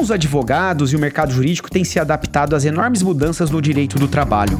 os advogados e o mercado jurídico têm se adaptado às enormes mudanças no direito do trabalho.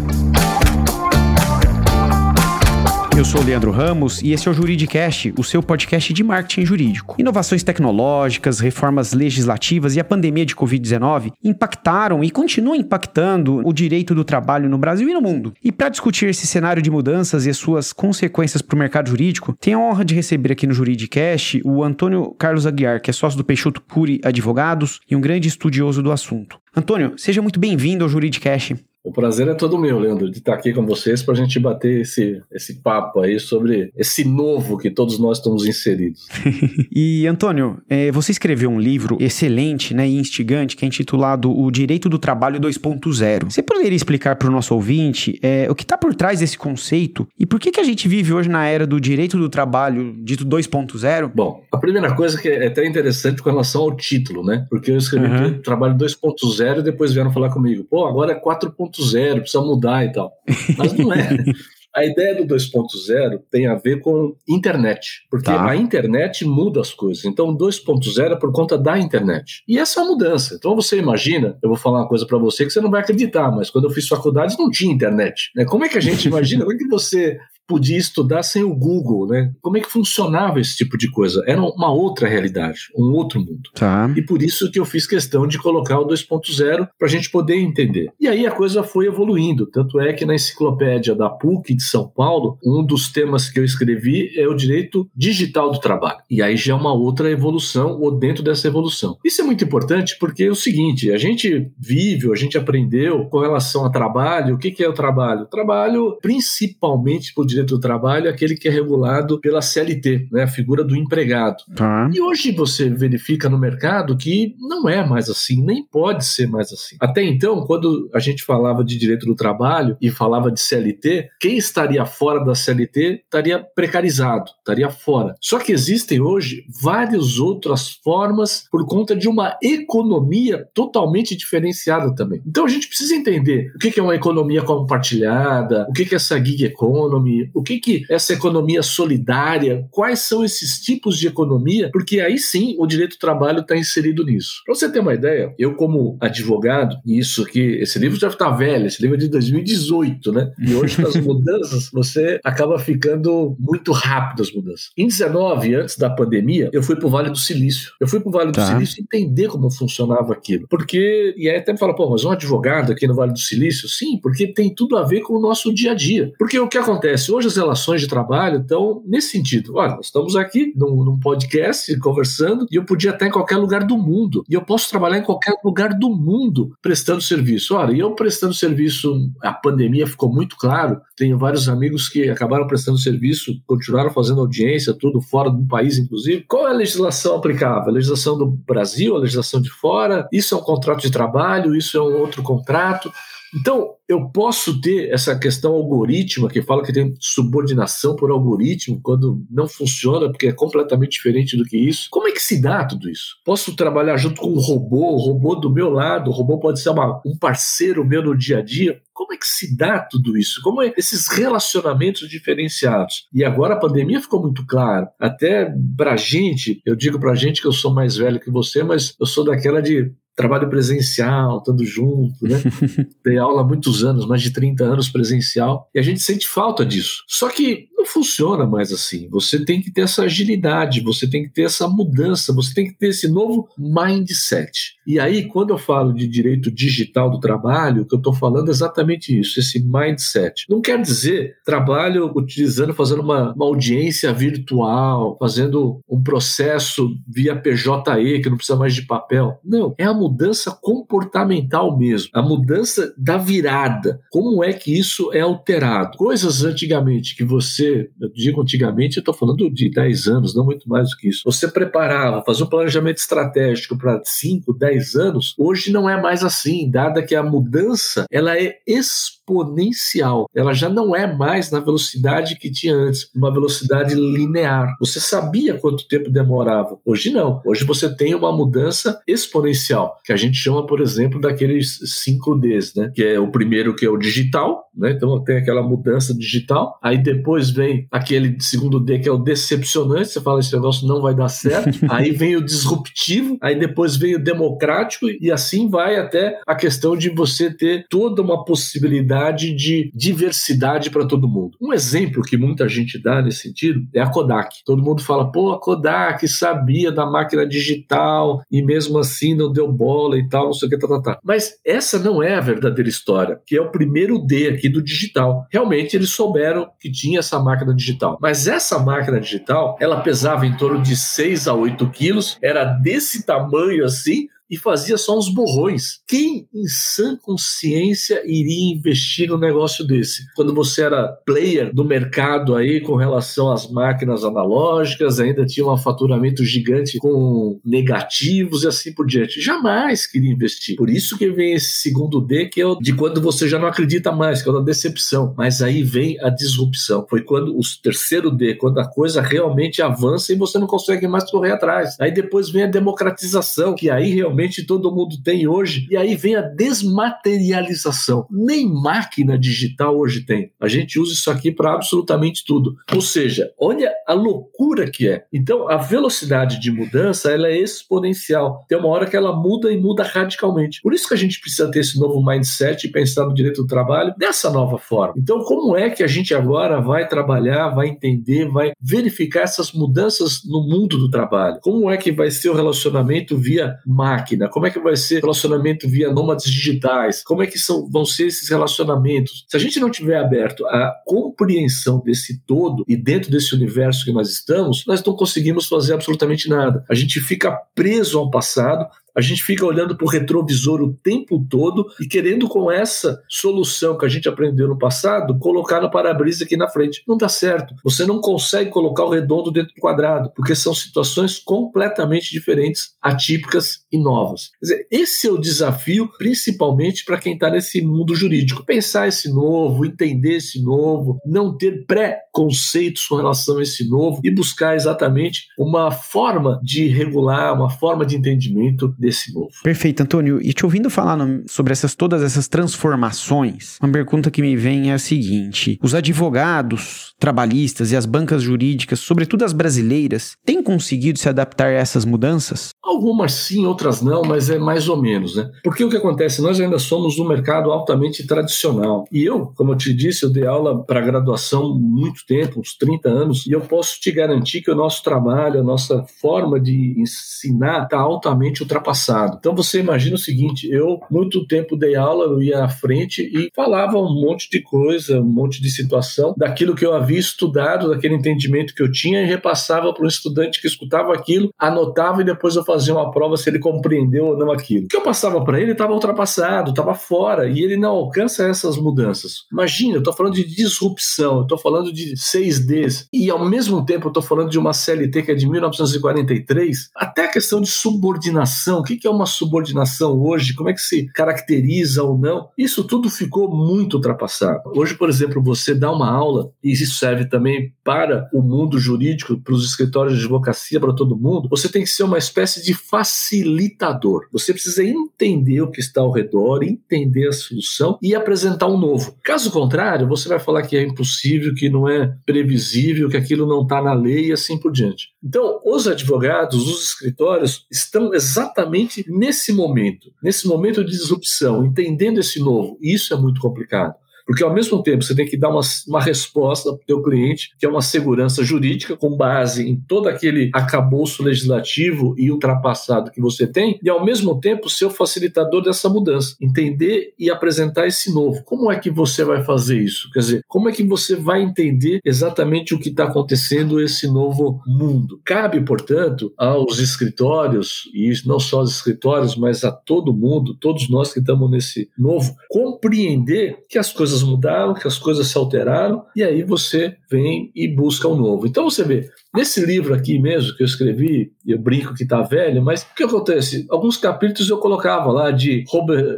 Eu sou o Leandro Ramos e esse é o Juridicast, o seu podcast de marketing jurídico. Inovações tecnológicas, reformas legislativas e a pandemia de Covid-19 impactaram e continuam impactando o direito do trabalho no Brasil e no mundo. E para discutir esse cenário de mudanças e as suas consequências para o mercado jurídico, tenho a honra de receber aqui no Juridicast o Antônio Carlos Aguiar, que é sócio do Peixoto Puri Advogados e um grande estudioso do assunto. Antônio, seja muito bem-vindo ao Juridicast. O prazer é todo meu, Leandro, de estar aqui com vocês para a gente bater esse, esse papo aí sobre esse novo que todos nós estamos inseridos. e, Antônio, é, você escreveu um livro excelente né, e instigante que é intitulado O Direito do Trabalho 2.0. Você poderia explicar para o nosso ouvinte é, o que está por trás desse conceito e por que, que a gente vive hoje na era do direito do trabalho dito 2.0? Bom, a primeira coisa que é até interessante com relação ao título, né? Porque eu escrevi uhum. Trabalho 2.0 e depois vieram falar comigo, pô, agora é 4.0. 2.0, precisa mudar e tal. Mas não é. A ideia do 2.0 tem a ver com internet, porque tá. a internet muda as coisas. Então, o 2.0 é por conta da internet. E essa é a mudança. Então, você imagina, eu vou falar uma coisa para você que você não vai acreditar, mas quando eu fiz faculdade não tinha internet. Né? Como é que a gente imagina? Como é que você podia estudar sem o Google, né? Como é que funcionava esse tipo de coisa? Era uma outra realidade, um outro mundo. Tá. E por isso que eu fiz questão de colocar o 2.0 para a gente poder entender. E aí a coisa foi evoluindo. Tanto é que na enciclopédia da PUC de São Paulo, um dos temas que eu escrevi é o direito digital do trabalho. E aí já é uma outra evolução ou dentro dessa evolução. Isso é muito importante porque é o seguinte: a gente vive, a gente aprendeu com relação a trabalho. O que, que é o trabalho? O trabalho, principalmente por direito direito do trabalho é aquele que é regulado pela CLT, né, a figura do empregado. Tá. E hoje você verifica no mercado que não é mais assim, nem pode ser mais assim. Até então, quando a gente falava de direito do trabalho e falava de CLT, quem estaria fora da CLT estaria precarizado, estaria fora. Só que existem hoje várias outras formas por conta de uma economia totalmente diferenciada também. Então a gente precisa entender o que é uma economia compartilhada, o que é essa gig economy, o que, que essa economia solidária, quais são esses tipos de economia, porque aí sim o direito do trabalho está inserido nisso. Para você ter uma ideia, eu como advogado, e isso aqui, esse livro já está velho, esse livro é de 2018, né? E hoje com as mudanças, você acaba ficando muito rápido as mudanças. Em 19, antes da pandemia, eu fui para o Vale do Silício. Eu fui para o Vale tá. do Silício entender como funcionava aquilo. Porque, e aí até me fala, pô, mas um advogado aqui no Vale do Silício? Sim, porque tem tudo a ver com o nosso dia a dia. Porque o que acontece? Hoje as relações de trabalho estão nesse sentido. Olha, nós estamos aqui num, num, podcast conversando e eu podia estar em qualquer lugar do mundo. E eu posso trabalhar em qualquer lugar do mundo prestando serviço. Olha, e eu prestando serviço, a pandemia ficou muito claro. Tenho vários amigos que acabaram prestando serviço, continuaram fazendo audiência, tudo fora do país, inclusive. Qual é a legislação aplicável? A legislação do Brasil, a legislação de fora? Isso é um contrato de trabalho? Isso é um outro contrato? Então, eu posso ter essa questão algorítmica que fala que tem subordinação por algoritmo quando não funciona, porque é completamente diferente do que isso. Como é que se dá tudo isso? Posso trabalhar junto com um robô, o robô do meu lado, o robô pode ser uma, um parceiro meu no dia a dia. Como é que se dá tudo isso? Como é esses relacionamentos diferenciados? E agora a pandemia ficou muito claro. Até pra gente, eu digo pra gente que eu sou mais velho que você, mas eu sou daquela de trabalho presencial, estando junto, né? Dei aula há muitos anos, mais de 30 anos presencial, e a gente sente falta disso. Só que não funciona mais assim. Você tem que ter essa agilidade, você tem que ter essa mudança, você tem que ter esse novo mindset. E aí, quando eu falo de direito digital do trabalho, o que eu estou falando é exatamente isso, esse mindset. Não quer dizer trabalho utilizando, fazendo uma, uma audiência virtual, fazendo um processo via PJE, que não precisa mais de papel. Não, é a mudança comportamental mesmo, a mudança da virada. Como é que isso é alterado? Coisas antigamente que você eu digo antigamente, eu estou falando de 10 anos, não muito mais do que isso. Você preparava, fazia um planejamento estratégico para 5, 10 anos, hoje não é mais assim, dada que a mudança ela é exponencial exponencial. Ela já não é mais na velocidade que tinha antes, uma velocidade linear. Você sabia quanto tempo demorava. Hoje não. Hoje você tem uma mudança exponencial, que a gente chama, por exemplo, daqueles 5Ds, né? Que é o primeiro que é o digital, né? Então tem aquela mudança digital. Aí depois vem aquele segundo D que é o decepcionante. Você fala esse negócio não vai dar certo. aí vem o disruptivo. Aí depois vem o democrático e assim vai até a questão de você ter toda uma possibilidade de diversidade para todo mundo. Um exemplo que muita gente dá nesse sentido é a Kodak. Todo mundo fala, pô, a Kodak sabia da máquina digital e mesmo assim não deu bola e tal, não sei o que, tá, tá, tá. Mas essa não é a verdadeira história, que é o primeiro D aqui do digital. Realmente eles souberam que tinha essa máquina digital. Mas essa máquina digital, ela pesava em torno de 6 a 8 quilos, era desse tamanho assim, e fazia só uns borrões. Quem em sã consciência iria investir num negócio desse? Quando você era player do mercado aí com relação às máquinas analógicas, ainda tinha um faturamento gigante com negativos e assim por diante. Jamais queria investir. Por isso que vem esse segundo D, que é o de quando você já não acredita mais, que é da decepção. Mas aí vem a disrupção. Foi quando o terceiro D, quando a coisa realmente avança e você não consegue mais correr atrás. Aí depois vem a democratização, que aí realmente todo mundo tem hoje. E aí vem a desmaterialização. Nem máquina digital hoje tem. A gente usa isso aqui para absolutamente tudo. Ou seja, olha a loucura que é. Então, a velocidade de mudança ela é exponencial. Tem uma hora que ela muda e muda radicalmente. Por isso que a gente precisa ter esse novo mindset e pensar no direito do trabalho dessa nova forma. Então, como é que a gente agora vai trabalhar, vai entender, vai verificar essas mudanças no mundo do trabalho? Como é que vai ser o relacionamento via máquina? Máquina? Como é que vai ser relacionamento via nômades digitais? Como é que são, vão ser esses relacionamentos? Se a gente não tiver aberto a compreensão desse todo e dentro desse universo que nós estamos, nós não conseguimos fazer absolutamente nada. A gente fica preso ao passado, a gente fica olhando para o retrovisor o tempo todo e querendo, com essa solução que a gente aprendeu no passado, colocar no para-brisa aqui na frente. Não dá certo. Você não consegue colocar o redondo dentro do quadrado, porque são situações completamente diferentes, atípicas e novas. Dizer, esse é o desafio, principalmente para quem está nesse mundo jurídico. Pensar esse novo, entender esse novo, não ter pré-conceitos com relação a esse novo e buscar exatamente uma forma de regular, uma forma de entendimento desse novo. Perfeito, Antônio. E te ouvindo falar no, sobre essas todas essas transformações, uma pergunta que me vem é a seguinte: os advogados trabalhistas e as bancas jurídicas, sobretudo as brasileiras, têm conseguido se adaptar a essas mudanças? Algumas sim, outras não, mas é mais ou menos, né? Porque o que acontece? Nós ainda somos um mercado altamente tradicional. E eu, como eu te disse, eu dei aula para graduação muito tempo, uns 30 anos, e eu posso te garantir que o nosso trabalho, a nossa forma de ensinar está altamente ultrapassada passado. Então você imagina o seguinte: eu muito tempo dei aula, eu ia à frente e falava um monte de coisa, um monte de situação daquilo que eu havia estudado, daquele entendimento que eu tinha e repassava para um estudante que escutava aquilo, anotava e depois eu fazia uma prova se ele compreendeu ou não aquilo. O que eu passava para ele estava ultrapassado, estava fora e ele não alcança essas mudanças. Imagina, eu estou falando de disrupção, eu estou falando de 6Ds e ao mesmo tempo eu estou falando de uma CLT que é de 1943, até a questão de subordinação o que é uma subordinação hoje, como é que se caracteriza ou não, isso tudo ficou muito ultrapassado. Hoje, por exemplo, você dá uma aula, e isso serve também para o mundo jurídico, para os escritórios de advocacia, para todo mundo, você tem que ser uma espécie de facilitador. Você precisa entender o que está ao redor, entender a solução e apresentar um novo. Caso contrário, você vai falar que é impossível, que não é previsível, que aquilo não está na lei e assim por diante. Então, os advogados, os escritórios estão exatamente exatamente nesse momento, nesse momento de disrupção, entendendo esse novo. E isso é muito complicado. Porque ao mesmo tempo você tem que dar uma, uma resposta para o teu cliente, que é uma segurança jurídica com base em todo aquele acabouço legislativo e ultrapassado que você tem, e ao mesmo tempo ser o facilitador dessa mudança, entender e apresentar esse novo. Como é que você vai fazer isso? Quer dizer, como é que você vai entender exatamente o que está acontecendo nesse novo mundo? Cabe, portanto, aos escritórios, e não só aos escritórios, mas a todo mundo, todos nós que estamos nesse novo, compreender que as coisas mudaram, que as coisas se alteraram, e aí você vem e busca o um novo. Então você vê, nesse livro aqui mesmo que eu escrevi, eu brinco que está velho, mas o que acontece? Alguns capítulos eu colocava lá de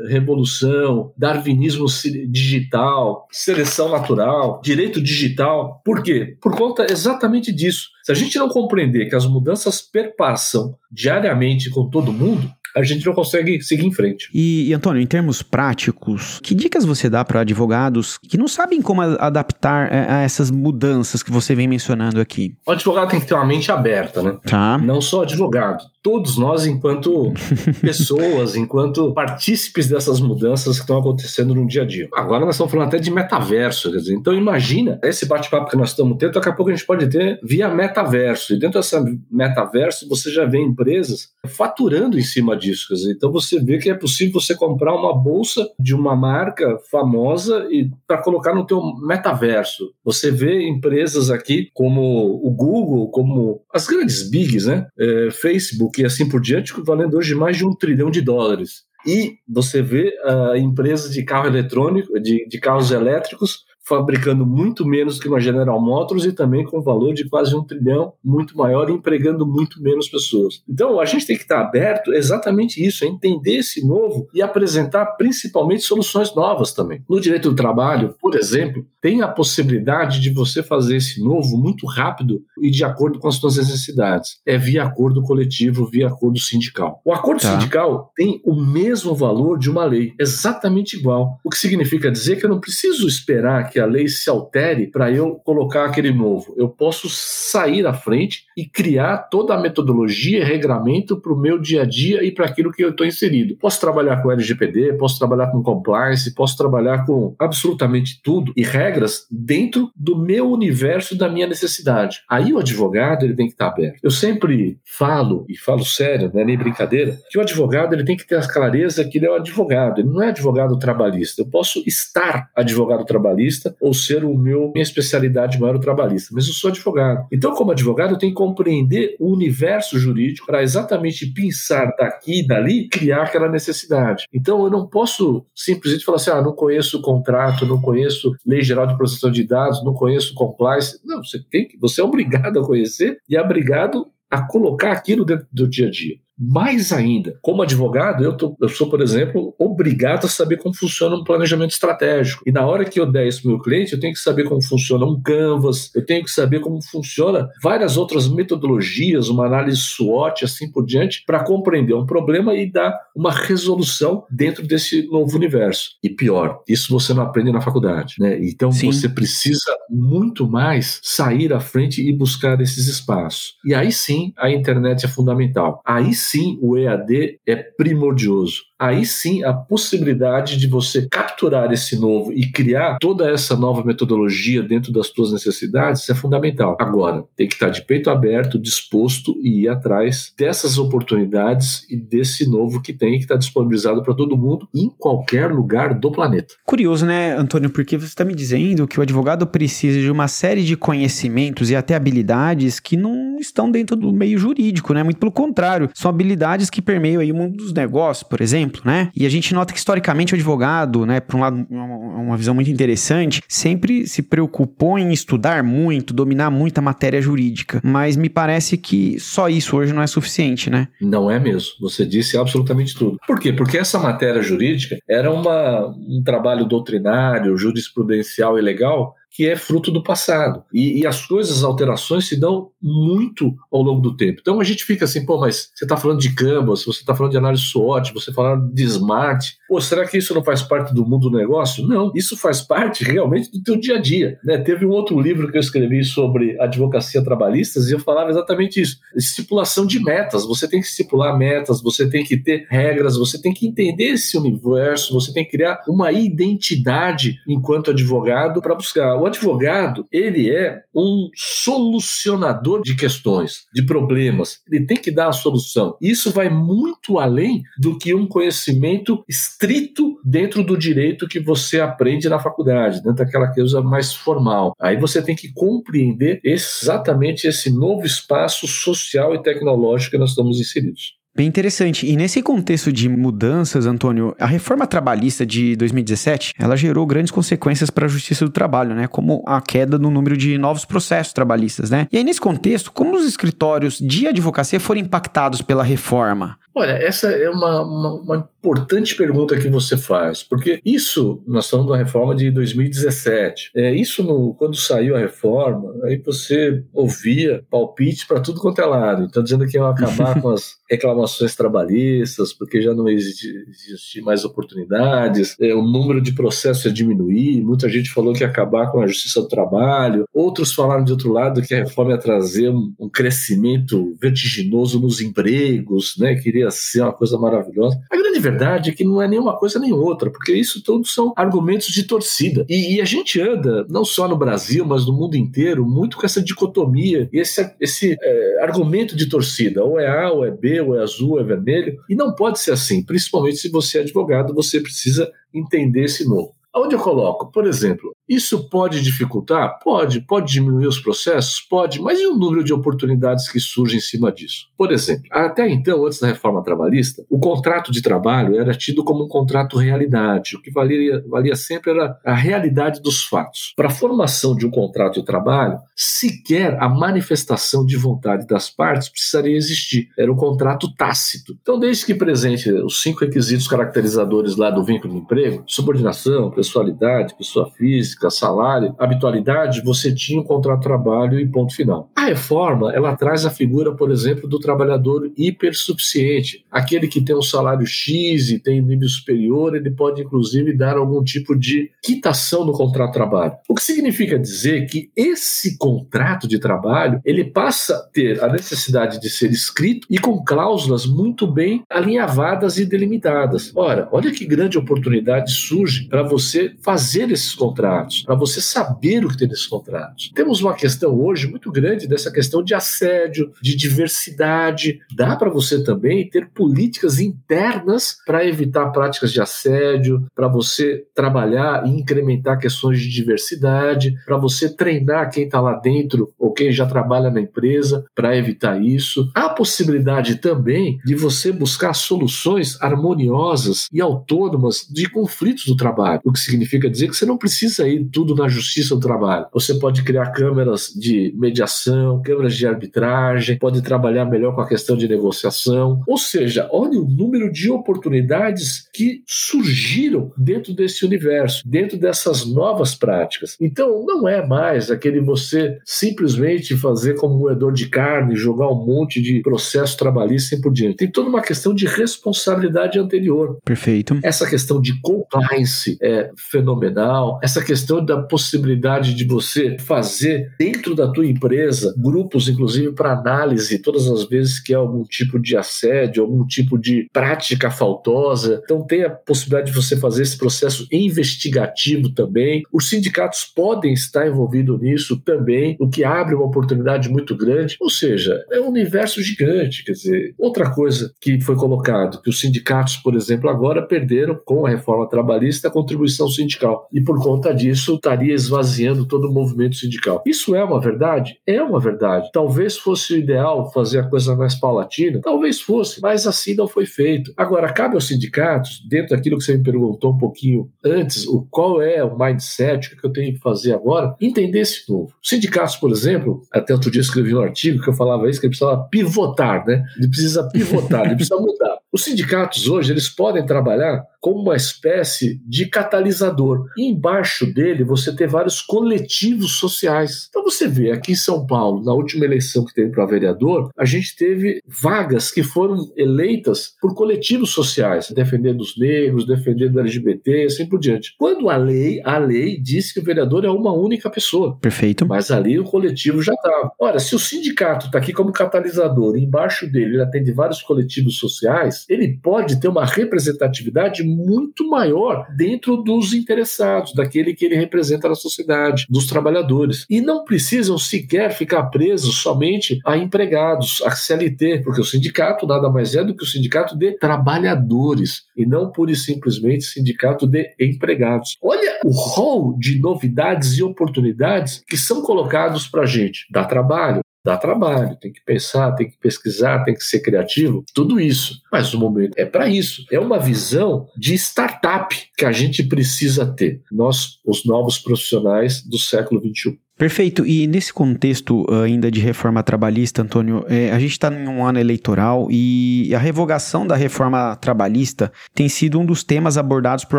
revolução, darwinismo digital, seleção natural, direito digital. Por quê? Por conta exatamente disso. Se a gente não compreender que as mudanças perpassam diariamente com todo mundo, a gente não consegue seguir em frente. E, e Antônio, em termos práticos, que dicas você dá para advogados que não sabem como adaptar é, a essas mudanças que você vem mencionando aqui? O advogado tem que ter uma mente aberta, né? Tá. Não só advogado todos nós, enquanto pessoas, enquanto partícipes dessas mudanças que estão acontecendo no dia a dia. Agora nós estamos falando até de metaverso, quer dizer, então imagina esse bate-papo que nós estamos tendo, daqui a pouco a gente pode ter via metaverso. E dentro dessa metaverso você já vê empresas faturando em cima disso, quer dizer, então você vê que é possível você comprar uma bolsa de uma marca famosa e para colocar no teu metaverso. Você vê empresas aqui como o Google, como as grandes bigs, né? É, Facebook Facebook e assim por diante, valendo hoje mais de um trilhão de dólares. E você vê uh, empresas de carro eletrônico, de, de carros elétricos, fabricando muito menos que uma General Motors e também com valor de quase um trilhão, muito maior, e empregando muito menos pessoas. Então, a gente tem que estar aberto exatamente isso, a entender esse novo e apresentar principalmente soluções novas também. No direito do trabalho, por exemplo, tem a possibilidade de você fazer esse novo muito rápido e de acordo com as suas necessidades. É via acordo coletivo, via acordo sindical. O acordo tá. sindical tem o mesmo valor de uma lei, exatamente igual. O que significa dizer que eu não preciso esperar que a lei se altere para eu colocar aquele novo. Eu posso sair à frente e criar toda a metodologia e regramento para o meu dia a dia e para aquilo que eu estou inserido. Posso trabalhar com LGPD, posso trabalhar com compliance, posso trabalhar com absolutamente tudo e regras dentro do meu universo da minha necessidade. Aí o advogado ele tem que estar aberto. Eu sempre falo, e falo sério, não é nem brincadeira, que o advogado ele tem que ter a clareza que ele é um advogado, ele não é advogado trabalhista. Eu posso estar advogado trabalhista trabalhista ou ser o meu minha especialidade maior o trabalhista, mas eu sou advogado. Então, como advogado, eu tenho que compreender o universo jurídico para exatamente pensar daqui e dali, criar aquela necessidade. Então, eu não posso simplesmente falar assim: ah, não conheço o contrato, não conheço lei geral de proteção de dados, não conheço compliance. Não, você tem que, você é obrigado a conhecer e é obrigado a colocar aquilo dentro do dia a dia. Mais ainda, como advogado, eu, tô, eu, sou, por exemplo, obrigado a saber como funciona um planejamento estratégico. E na hora que eu der isso para o meu cliente, eu tenho que saber como funciona um Canvas, eu tenho que saber como funciona várias outras metodologias, uma análise SWOT, assim por diante, para compreender um problema e dar uma resolução dentro desse novo universo. E pior, isso você não aprende na faculdade. Né? Então Sim. você precisa muito mais sair à frente e buscar esses espaços. E aí sim a internet é fundamental. Aí sim sim o EAD é primordioso aí sim a possibilidade de você capturar esse novo e criar toda essa nova metodologia dentro das suas necessidades é fundamental. Agora, tem que estar de peito aberto, disposto e ir atrás dessas oportunidades e desse novo que tem que estar disponibilizado para todo mundo em qualquer lugar do planeta. Curioso, né, Antônio? Porque você está me dizendo que o advogado precisa de uma série de conhecimentos e até habilidades que não estão dentro do meio jurídico, né? Muito pelo contrário, são habilidades que permeiam aí o mundo dos negócios, por exemplo né? E a gente nota que historicamente o advogado, né, por um lado, uma visão muito interessante, sempre se preocupou em estudar muito, dominar muito a matéria jurídica, mas me parece que só isso hoje não é suficiente, né? Não é mesmo. Você disse absolutamente tudo. Por quê? Porque essa matéria jurídica era uma, um trabalho doutrinário, jurisprudencial e legal que é fruto do passado. E, e, as coisas, as alterações se dão muito ao longo do tempo. Então a gente fica assim, pô, mas você está falando de Canvas, você está falando de análise SWOT, você está falando de Smart. Pô, será que isso não faz parte do mundo do negócio? Não, isso faz parte realmente do teu dia a dia. Né? Teve um outro livro que eu escrevi sobre advocacia trabalhista e eu falava exatamente isso. Estipulação de metas. Você tem que estipular metas, você tem que ter regras, você tem que entender esse universo, você tem que criar uma identidade enquanto advogado para buscar o advogado, ele é um solucionador de questões, de problemas. Ele tem que dar a solução. Isso vai muito além do que um conhecimento estrito dentro do direito que você aprende na faculdade, dentro daquela coisa mais formal. Aí você tem que compreender exatamente esse novo espaço social e tecnológico que nós estamos inseridos. Bem interessante. E nesse contexto de mudanças, Antônio, a reforma trabalhista de 2017, ela gerou grandes consequências para a justiça do trabalho, né? Como a queda no número de novos processos trabalhistas, né? E aí nesse contexto, como os escritórios de advocacia foram impactados pela reforma? Olha, essa é uma, uma, uma, importante pergunta que você faz, porque isso, nós estamos da reforma de 2017. É, isso, no, quando saiu a reforma, aí você ouvia palpite para tudo quanto é lado. Então, dizendo que iam acabar com as reclamações trabalhistas, porque já não existia mais oportunidades, é, o número de processos ia diminuir. Muita gente falou que ia acabar com a justiça do trabalho, outros falaram de outro lado que a reforma ia trazer um, um crescimento vertiginoso nos empregos, né? Queria ser uma coisa maravilhosa. A grande verdade é que não é nenhuma coisa nem outra, porque isso tudo são argumentos de torcida. E, e a gente anda, não só no Brasil, mas no mundo inteiro, muito com essa dicotomia esse, esse é, argumento de torcida. Ou é A, ou é B, é azul, é vermelho. E não pode ser assim, principalmente se você é advogado, você precisa entender esse novo. Onde eu coloco? Por exemplo, isso pode dificultar? Pode. Pode diminuir os processos? Pode. Mas e o número de oportunidades que surgem em cima disso? Por exemplo, até então, antes da reforma trabalhista, o contrato de trabalho era tido como um contrato realidade. O que valia, valia sempre era a realidade dos fatos. Para a formação de um contrato de trabalho, sequer a manifestação de vontade das partes precisaria existir. Era um contrato tácito. Então, desde que presente os cinco requisitos caracterizadores lá do vínculo de emprego, subordinação, pessoalidade, pessoa física, salário, habitualidade, você tinha um contrato de trabalho e ponto final. A reforma, ela traz a figura, por exemplo, do trabalhador hipersuficiente, aquele que tem um salário X e tem nível superior, ele pode inclusive dar algum tipo de quitação no contrato de trabalho. O que significa dizer que esse contrato de trabalho, ele passa a ter a necessidade de ser escrito e com cláusulas muito bem alinhavadas e delimitadas. Ora, olha que grande oportunidade surge para você você fazer esses contratos, para você saber o que tem nesses contratos. Temos uma questão hoje muito grande dessa questão de assédio, de diversidade. Dá para você também ter políticas internas para evitar práticas de assédio, para você trabalhar e incrementar questões de diversidade, para você treinar quem está lá dentro ou quem já trabalha na empresa para evitar isso. Há possibilidade também de você buscar soluções harmoniosas e autônomas de conflitos do trabalho o que significa dizer que você não precisa ir tudo na justiça do trabalho. Você pode criar câmeras de mediação, câmeras de arbitragem, pode trabalhar melhor com a questão de negociação. Ou seja, olha o número de oportunidades que surgiram dentro desse universo, dentro dessas novas práticas. Então, não é mais aquele você simplesmente fazer como moedor de carne, jogar um monte de processo trabalhista e por diante. Tem toda uma questão de responsabilidade anterior. Perfeito. Essa questão de compliance é fenomenal. Essa questão da possibilidade de você fazer dentro da tua empresa grupos, inclusive para análise, todas as vezes que há algum tipo de assédio, algum tipo de prática faltosa. Então tem a possibilidade de você fazer esse processo investigativo também. Os sindicatos podem estar envolvidos nisso também, o que abre uma oportunidade muito grande. Ou seja, é um universo gigante. Quer dizer, outra coisa que foi colocado, que os sindicatos, por exemplo, agora perderam com a reforma trabalhista a contribuição sindical. E por conta disso, estaria esvaziando todo o movimento sindical. Isso é uma verdade? É uma verdade. Talvez fosse o ideal fazer a coisa mais paulatina, talvez fosse, mas assim não foi feito. Agora, cabe aos sindicatos, dentro daquilo que você me perguntou um pouquinho antes, o qual é o mindset, que eu tenho que fazer agora, entender esse novo. Os sindicatos, por exemplo, até outro dia escrevi um artigo que eu falava isso, que ele precisava pivotar, né? Ele precisa pivotar, ele precisa mudar. Os sindicatos hoje, eles podem trabalhar como uma espécie de catalisador. E embaixo dele você tem vários coletivos sociais. Então você vê aqui em São Paulo, na última eleição que teve para vereador, a gente teve vagas que foram eleitas por coletivos sociais, defendendo os negros, defendendo o LGBT, assim por diante. Quando a lei, a lei diz que o vereador é uma única pessoa. Perfeito. Mas ali o coletivo já estava. Ora, se o sindicato está aqui como catalisador, e embaixo dele ele atende vários coletivos sociais, ele pode ter uma representatividade muito maior dentro dos interessados, daquele que ele representa na sociedade, dos trabalhadores. E não precisam sequer ficar presos somente a empregados, a CLT, porque o sindicato nada mais é do que o sindicato de trabalhadores e não pura e simplesmente sindicato de empregados. Olha o rol de novidades e oportunidades que são colocados para a gente. Dá trabalho, Dá trabalho, tem que pensar, tem que pesquisar, tem que ser criativo, tudo isso. Mas o momento é para isso. É uma visão de startup que a gente precisa ter. Nós, os novos profissionais do século XXI. Perfeito. E nesse contexto uh, ainda de reforma trabalhista, Antônio, é, a gente está em um ano eleitoral e a revogação da reforma trabalhista tem sido um dos temas abordados por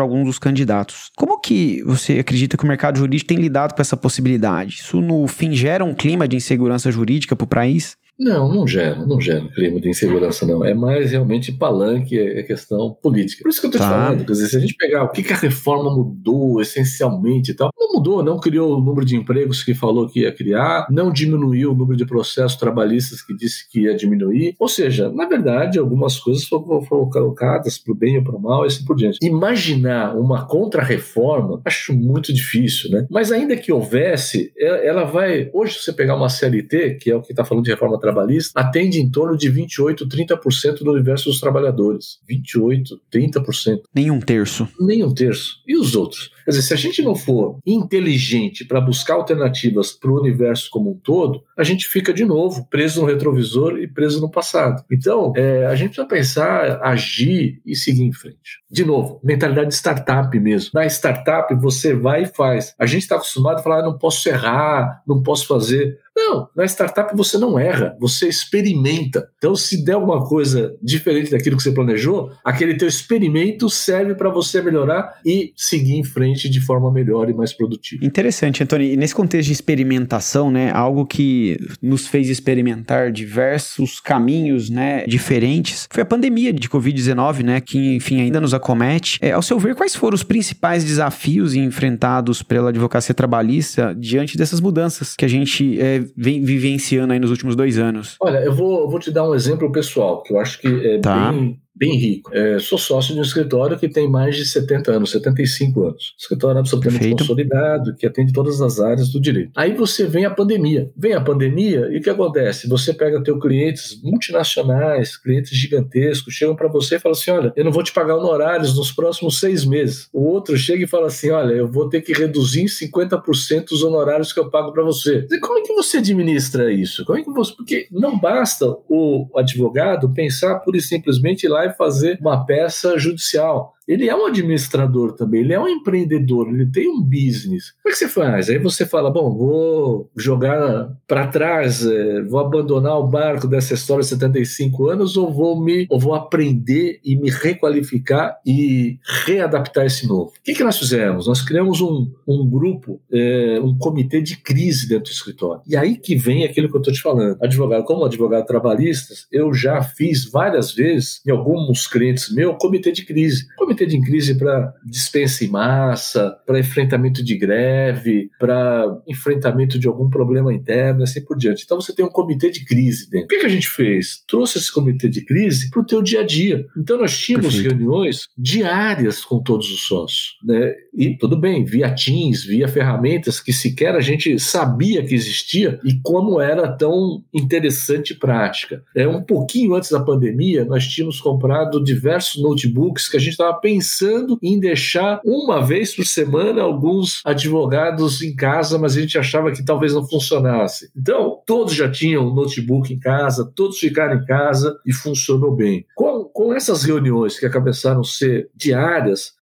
alguns dos candidatos. Como que você acredita que o mercado jurídico tem lidado com essa possibilidade? Isso, no fim, gera um clima de insegurança jurídica para o país? Não, não gera, não gera clima de insegurança, não. É mais realmente palanque, é questão política. Por isso que eu estou tá. te falando, quer dizer, se a gente pegar o que, que a reforma mudou essencialmente e tal, não mudou, não criou o número de empregos que falou que ia criar, não diminuiu o número de processos trabalhistas que disse que ia diminuir. Ou seja, na verdade, algumas coisas foram, foram colocadas para o bem ou para o mal e assim por diante. Imaginar uma contra-reforma, acho muito difícil, né? Mas ainda que houvesse, ela vai. Hoje, se você pegar uma CLT, que é o que está falando de reforma trabalhista atende em torno de 28, 30% do universo dos trabalhadores. 28, 30%. Nem um terço. Nem um terço. E os outros? Quer dizer, se a gente não for inteligente para buscar alternativas para o universo como um todo, a gente fica de novo preso no retrovisor e preso no passado. Então, é, a gente precisa pensar, agir e seguir em frente. De novo, mentalidade de startup mesmo. Na startup, você vai e faz. A gente está acostumado a falar, ah, não posso errar, não posso fazer. Não, na startup você não erra, você experimenta. Então, se der alguma coisa diferente daquilo que você planejou, aquele teu experimento serve para você melhorar e seguir em frente de forma melhor e mais produtiva. Interessante, Antônio. E nesse contexto de experimentação, né, algo que nos fez experimentar diversos caminhos, né, diferentes, foi a pandemia de Covid-19, né, que enfim ainda nos acomete. É, ao seu ver, quais foram os principais desafios enfrentados pela advocacia trabalhista diante dessas mudanças que a gente é, vem vivenciando aí nos últimos dois anos? Olha, eu vou, vou te dar um exemplo pessoal, que eu acho que é tá. bem bem rico. É, sou sócio de um escritório que tem mais de 70 anos, 75 anos. Escritório absolutamente Perfeito. consolidado, que atende todas as áreas do direito. Aí você vem a pandemia. Vem a pandemia e o que acontece? Você pega teu clientes multinacionais, clientes gigantescos, chegam para você e falam assim: olha, eu não vou te pagar honorários nos próximos seis meses. O outro chega e fala assim: olha, eu vou ter que reduzir em 50% os honorários que eu pago para você. E como é que você administra isso? Como é que você. Porque não basta o advogado pensar pura e simplesmente ir lá vai fazer uma peça judicial ele é um administrador também, ele é um empreendedor, ele tem um business. Como é que você faz? Aí você fala: bom, vou jogar para trás, é, vou abandonar o barco dessa história de 75 anos, ou vou me ou vou aprender e me requalificar e readaptar esse novo. O que, que nós fizemos? Nós criamos um, um grupo, é, um comitê de crise dentro do escritório. E aí que vem aquilo que eu estou te falando. Advogado, como advogado trabalhista, eu já fiz várias vezes, em alguns clientes meus, comitê de crise. Comitê comitê de crise para dispensa em massa, para enfrentamento de greve, para enfrentamento de algum problema interno, assim por diante. Então você tem um comitê de crise dentro. O que, que a gente fez? Trouxe esse comitê de crise para o teu dia a dia. Então nós tínhamos Perfeito. reuniões diárias com todos os sócios. Né? E tudo bem, via Teams, via ferramentas que sequer a gente sabia que existia e como era tão interessante e prática. É, um pouquinho antes da pandemia, nós tínhamos comprado diversos notebooks que a gente estava pensando em deixar uma vez por semana alguns advogados em casa, mas a gente achava que talvez não funcionasse. Então, todos já tinham notebook em casa, todos ficaram em casa e funcionou bem. Com, com essas reuniões que começaram a ser diárias,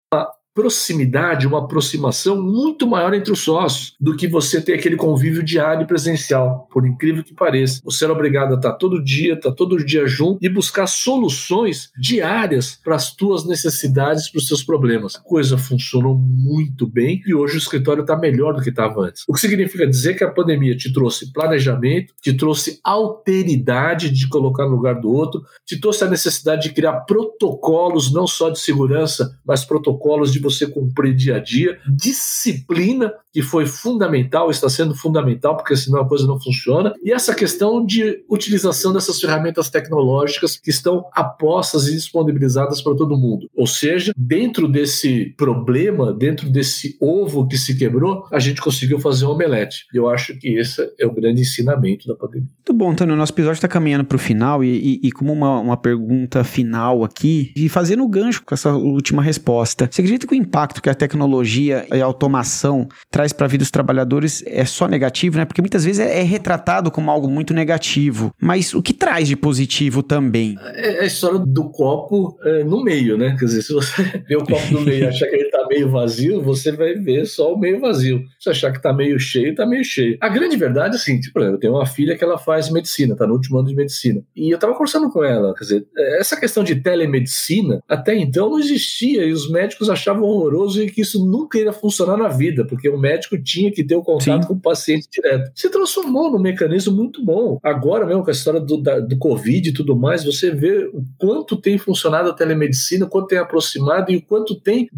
proximidade, uma aproximação muito maior entre os sócios do que você ter aquele convívio diário e presencial, por incrível que pareça. Você era obrigado a estar todo dia, estar todo dia junto e buscar soluções diárias para as tuas necessidades, para os seus problemas. A coisa funcionou muito bem e hoje o escritório está melhor do que estava antes. O que significa dizer que a pandemia te trouxe planejamento, te trouxe alteridade de colocar no lugar do outro, te trouxe a necessidade de criar protocolos não só de segurança, mas protocolos de você cumprir dia a dia, disciplina, que foi fundamental, está sendo fundamental, porque senão a coisa não funciona, e essa questão de utilização dessas ferramentas tecnológicas que estão apostas e disponibilizadas para todo mundo. Ou seja, dentro desse problema, dentro desse ovo que se quebrou, a gente conseguiu fazer um omelete. Eu acho que esse é o grande ensinamento da pandemia. Muito bom, Antônio. Nosso episódio está caminhando para o final e, e, e, como uma, uma pergunta final aqui, e fazendo o gancho com essa última resposta. Você acredita que o impacto que a tecnologia e a automação traz para a vida dos trabalhadores é só negativo, né? Porque muitas vezes é, é, retratado como algo muito negativo. Mas o que traz de positivo também? É, é a história do copo é, no meio, né? Quer dizer, se você vê o copo no meio e achar que ele tá meio vazio, você vai ver só o meio vazio. Se achar que tá meio cheio, tá meio cheio. A grande verdade é assim, tipo, eu tenho uma filha que ela faz medicina, tá no último ano de medicina. E eu tava conversando com ela, quer dizer, essa questão de telemedicina, até então não existia e os médicos achavam horroroso e que isso nunca ia funcionar na vida, porque o médico tinha que ter o contato Sim. com o paciente direto. Se transformou num mecanismo muito bom. Agora mesmo, com a história do, da, do Covid e tudo mais, você vê o quanto tem funcionado a telemedicina, o quanto tem aproximado e o quanto tem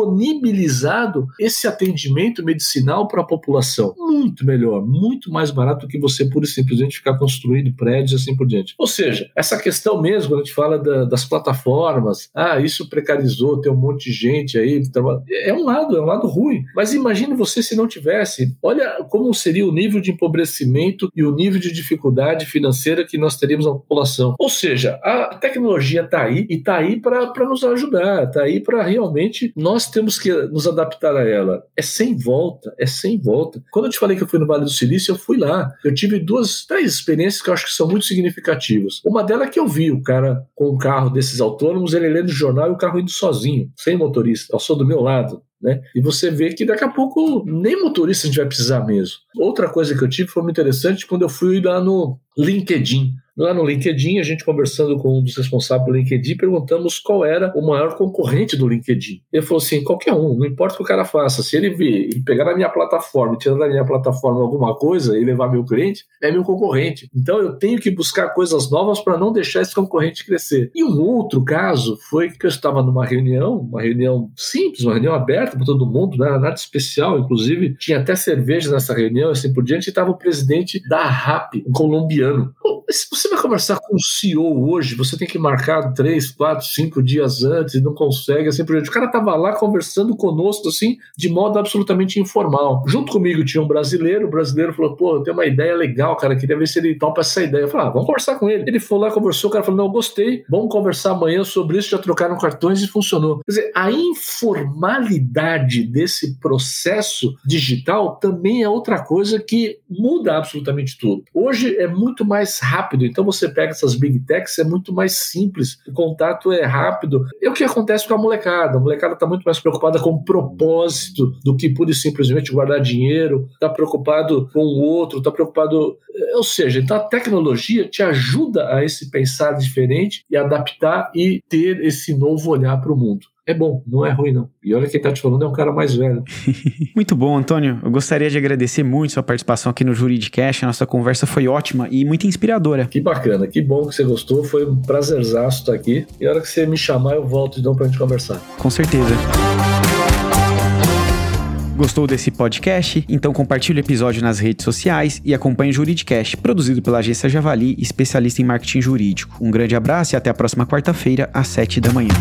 disponibilizado esse atendimento medicinal para a população. Muito melhor, muito mais barato do que você pura e simplesmente ficar construindo prédios e assim por diante. Ou seja, essa questão mesmo, quando a gente fala da, das plataformas, ah, isso precarizou, tem um monte de gente aí. É um lado, é um lado ruim. Mas imagine você se não tivesse. Olha como seria o nível de empobrecimento e o nível de dificuldade financeira que nós teríamos na população. Ou seja, a tecnologia está aí e está aí para nos ajudar, está aí para realmente nós temos que nos adaptar a ela. É sem volta, é sem volta. Quando eu te falei que eu fui no Vale do Silício, eu fui lá. Eu tive duas, três experiências que eu acho que são muito significativas. Uma delas é que eu vi o cara com um carro desses autônomos, ele lendo jornal e o carro indo sozinho, sem motorista, passou do meu lado. Né? E você vê que daqui a pouco nem motorista a gente vai precisar mesmo. Outra coisa que eu tive foi muito interessante quando eu fui lá no LinkedIn. Lá no LinkedIn, a gente conversando com um dos responsáveis do LinkedIn, perguntamos qual era o maior concorrente do LinkedIn. Ele falou assim: qualquer um, não importa o que o cara faça, se ele vir e pegar na minha plataforma, tirar da minha plataforma alguma coisa e levar meu cliente, é meu concorrente. Então eu tenho que buscar coisas novas para não deixar esse concorrente crescer. E um outro caso foi que eu estava numa reunião, uma reunião simples, uma reunião aberta para todo mundo, não era nada especial, inclusive tinha até cerveja nessa reunião, assim por diante, e estava o presidente da RAP, um colombiano. Se você vai conversar com o CEO hoje, você tem que marcar três, quatro, cinco dias antes e não consegue, assim por diante. O cara estava lá conversando conosco, assim, de modo absolutamente informal. Junto comigo tinha um brasileiro, o brasileiro falou, pô, eu tenho uma ideia legal, cara, queria ver se ele topa essa ideia. Eu falei, ah, vamos conversar com ele. Ele foi lá, conversou, o cara falou, não, gostei, vamos conversar amanhã sobre isso, já trocaram cartões e funcionou. Quer dizer, a informalidade desse processo digital também é outra coisa que muda absolutamente tudo. Hoje é muito mais rápido, então você pega essas big techs, é muito mais simples, o contato é rápido. É o que acontece com a molecada. A molecada está muito mais preocupada com o propósito do que pura e simplesmente guardar dinheiro, está preocupado com o outro, está preocupado. Ou seja, então a tecnologia te ajuda a esse pensar diferente e adaptar e ter esse novo olhar para o mundo é bom, não é ruim não. E olha quem tá te falando é um cara mais velho. muito bom, Antônio. Eu gostaria de agradecer muito sua participação aqui no Juridicast. A nossa conversa foi ótima e muito inspiradora. Que bacana, que bom que você gostou. Foi um prazerzaço estar aqui. E a hora que você me chamar, eu volto de novo pra gente conversar. Com certeza. Gostou desse podcast? Então compartilhe o episódio nas redes sociais e acompanhe o Juridicast, produzido pela agência Javali, especialista em marketing jurídico. Um grande abraço e até a próxima quarta-feira, às 7 da manhã.